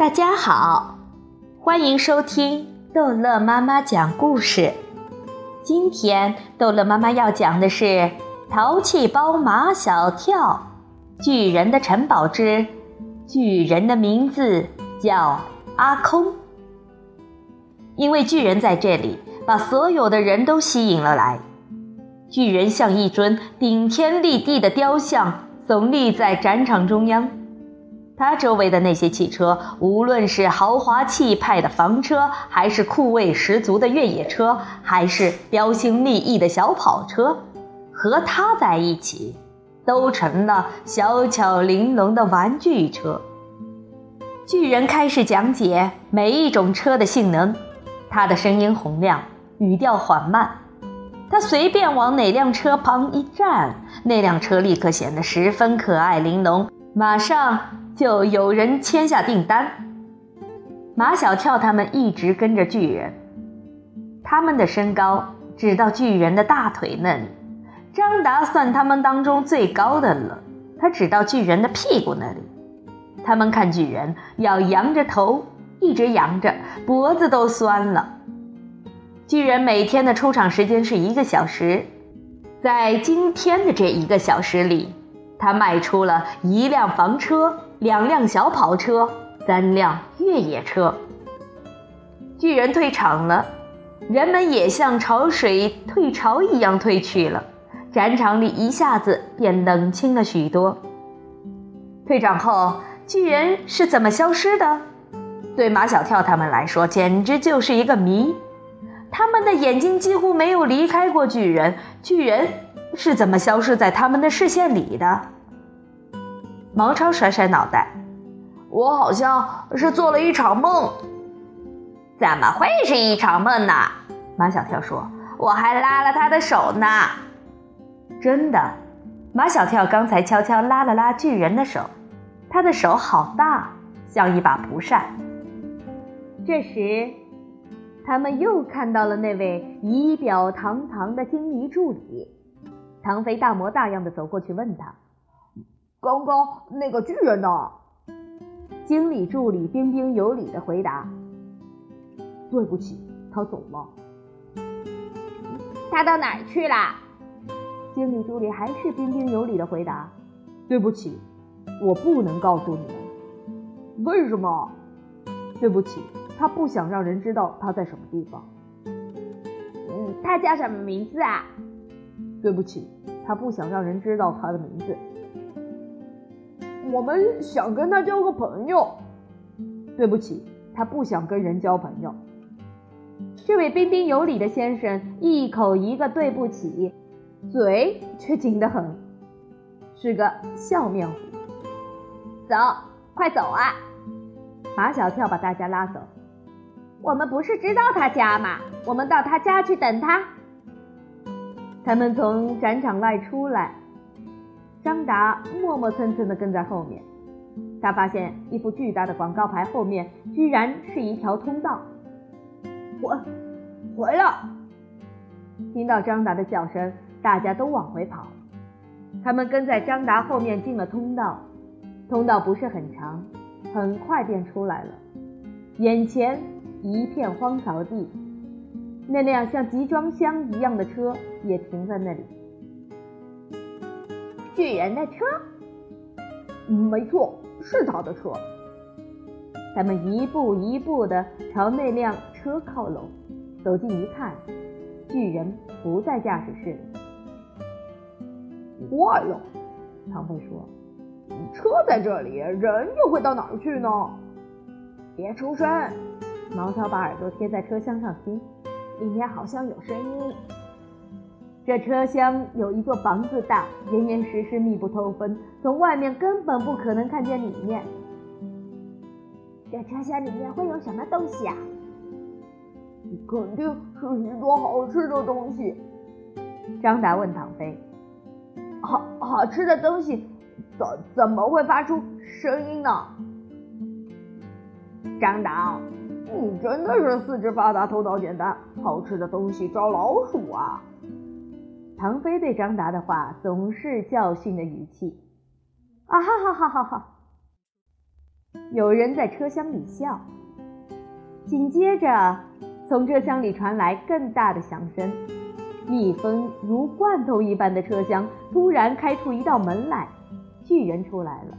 大家好，欢迎收听逗乐妈妈讲故事。今天逗乐妈妈要讲的是《淘气包马小跳》巨人的城堡之巨人的名字叫阿空。因为巨人在这里，把所有的人都吸引了来。巨人像一尊顶天立地的雕像，耸立在展场中央。他周围的那些汽车，无论是豪华气派的房车，还是酷味十足的越野车，还是标新立异的小跑车，和他在一起，都成了小巧玲珑的玩具车。巨人开始讲解每一种车的性能，他的声音洪亮，语调缓慢。他随便往哪辆车旁一站，那辆车立刻显得十分可爱玲珑，马上。就有人签下订单。马小跳他们一直跟着巨人，他们的身高只到巨人的大腿那里。张达算他们当中最高的了，他只到巨人的屁股那里。他们看巨人要扬着头，一直扬着，脖子都酸了。巨人每天的出场时间是一个小时，在今天的这一个小时里，他卖出了一辆房车。两辆小跑车，三辆越野车。巨人退场了，人们也像潮水退潮一样退去了，展场里一下子便冷清了许多。退场后，巨人是怎么消失的？对马小跳他们来说，简直就是一个谜。他们的眼睛几乎没有离开过巨人，巨人是怎么消失在他们的视线里的？毛超甩甩脑袋，我好像是做了一场梦。怎么会是一场梦呢？马小跳说：“我还拉了他的手呢。”真的，马小跳刚才悄悄拉了拉巨人的手，他的手好大，像一把蒲扇。这时，他们又看到了那位仪表堂堂的经理助理，唐飞大模大样的走过去问他。刚刚那个巨人呢？经理助理彬彬有礼的回答：“对不起，他走了。”他到哪儿去了？经理助理还是彬彬有礼的回答：“对不起，我不能告诉你们。为什么？对不起，他不想让人知道他在什么地方。嗯，他叫什么名字啊？对不起，他不想让人知道他的名字。”我们想跟他交个朋友。对不起，他不想跟人交朋友。这位彬彬有礼的先生一口一个对不起，嘴却紧得很，是个笑面虎。走，快走啊！马小跳把大家拉走。我们不是知道他家吗？我们到他家去等他。他们从展场外出来。张达磨磨蹭蹭地跟在后面，他发现一副巨大的广告牌后面居然是一条通道。回，回了！听到张达的叫声，大家都往回跑。他们跟在张达后面进了通道，通道不是很长，很快便出来了。眼前一片荒草地，那辆像集装箱一样的车也停在那里。巨人的车，没错，是他的车。他们一步一步地朝那辆车靠拢，走近一看，巨人不在驾驶室里。坏了，唐飞说：“车在这里，人又会到哪儿去呢？”别出声，毛超把耳朵贴在车厢上听，里面好像有声音。这车厢有一座房子大，严严实实，密不透风，从外面根本不可能看见里面。这车厢里面会有什么东西啊？肯定是许多好吃的东西。张达问唐飞：“好好吃的东西怎怎么会发出声音呢？”张达，你真的是四肢发达、头脑简单，好吃的东西招老鼠啊！唐飞对张达的话总是教训的语气。啊哈哈哈哈哈！有人在车厢里笑。紧接着，从车厢里传来更大的响声，密封如罐头一般的车厢突然开出一道门来，巨人出来了。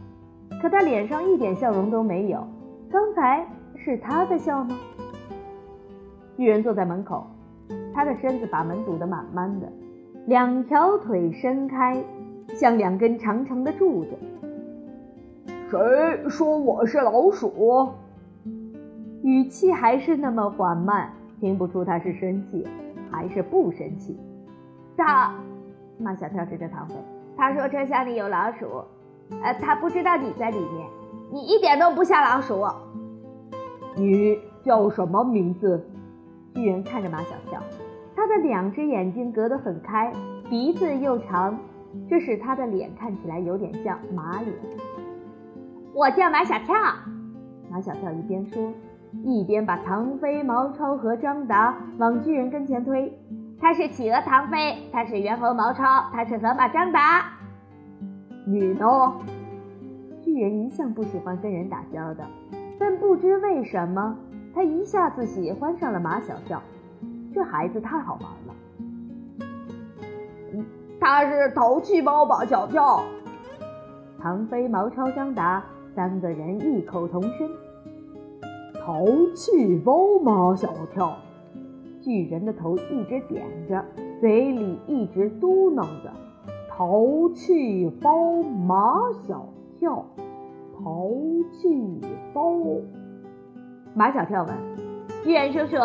可他脸上一点笑容都没有，刚才是他在笑吗？巨人坐在门口，他的身子把门堵得满满的，两条腿伸开，像两根长长的柱子。谁说我是老鼠？语气还是那么缓慢，听不出他是生气还是不生气。他，马小跳指着唐飞，他说车厢里有老鼠。呃，他不知道你在里面，你一点都不像老鼠。你叫什么名字？巨人看着马小跳，他的两只眼睛隔得很开，鼻子又长，这使他的脸看起来有点像马脸。我叫马小跳。马小跳一边说，一边把唐飞、毛超和张达往巨人跟前推。他是企鹅唐飞，他是猿猴毛超，他是河马张达。你呢？巨人一向不喜欢跟人打交道，但不知为什么，他一下子喜欢上了马小跳。这孩子太好玩了。他是淘气包马小跳。唐飞、毛超、张达三个人异口同声：“淘气包马小跳。”巨人的头一直点着，嘴里一直嘟囔着。淘气包马小跳，淘气包。马小跳问：“巨人叔叔，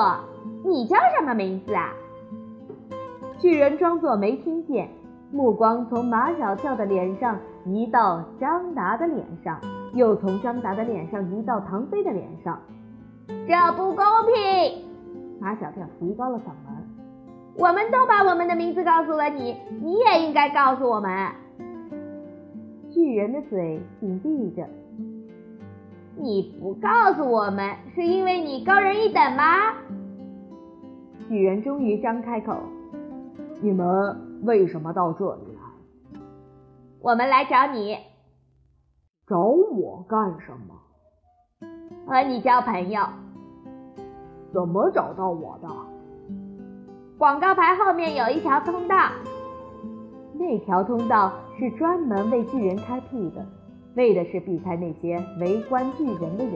你叫什么名字啊？”巨人装作没听见，目光从马小跳的脸上移到张达的脸上，又从张达的脸上移到唐飞的脸上。这不公平！马小跳提高了嗓门。我们都把我们的名字告诉了你，你也应该告诉我们。巨人的嘴紧闭着。你不告诉我们，是因为你高人一等吗？巨人终于张开口：“你们为什么到这里来？”“我们来找你。”“找我干什么？”“和你交朋友。”“怎么找到我的？”广告牌后面有一条通道，那条通道是专门为巨人开辟的，为的是避开那些围观巨人的人。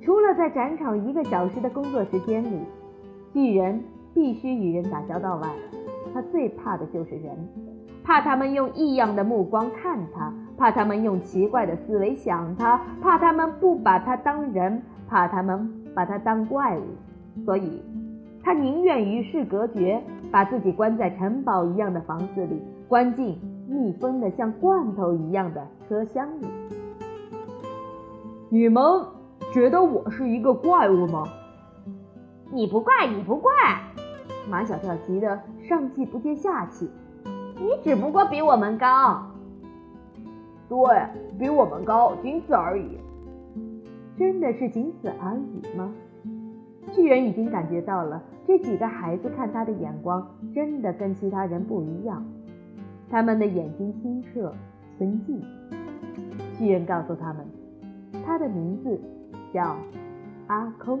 除了在展场一个小时的工作时间里，巨人必须与人打交道外，他最怕的就是人，怕他们用异样的目光看他，怕他们用奇怪的思维想他，怕他们不把他当人，怕他们把他当怪物，所以。他宁愿与世隔绝，把自己关在城堡一样的房子里，关进密封的像罐头一样的车厢里。你们觉得我是一个怪物吗？你不怪，你不怪！马小跳急得上气不接下气。你只不过比我们高。对比我们高，仅此而已。真的是仅此而已吗？巨人已经感觉到了。这几个孩子看他的眼光真的跟其他人不一样，他们的眼睛清澈纯净。巨人告诉他们，他的名字叫阿空。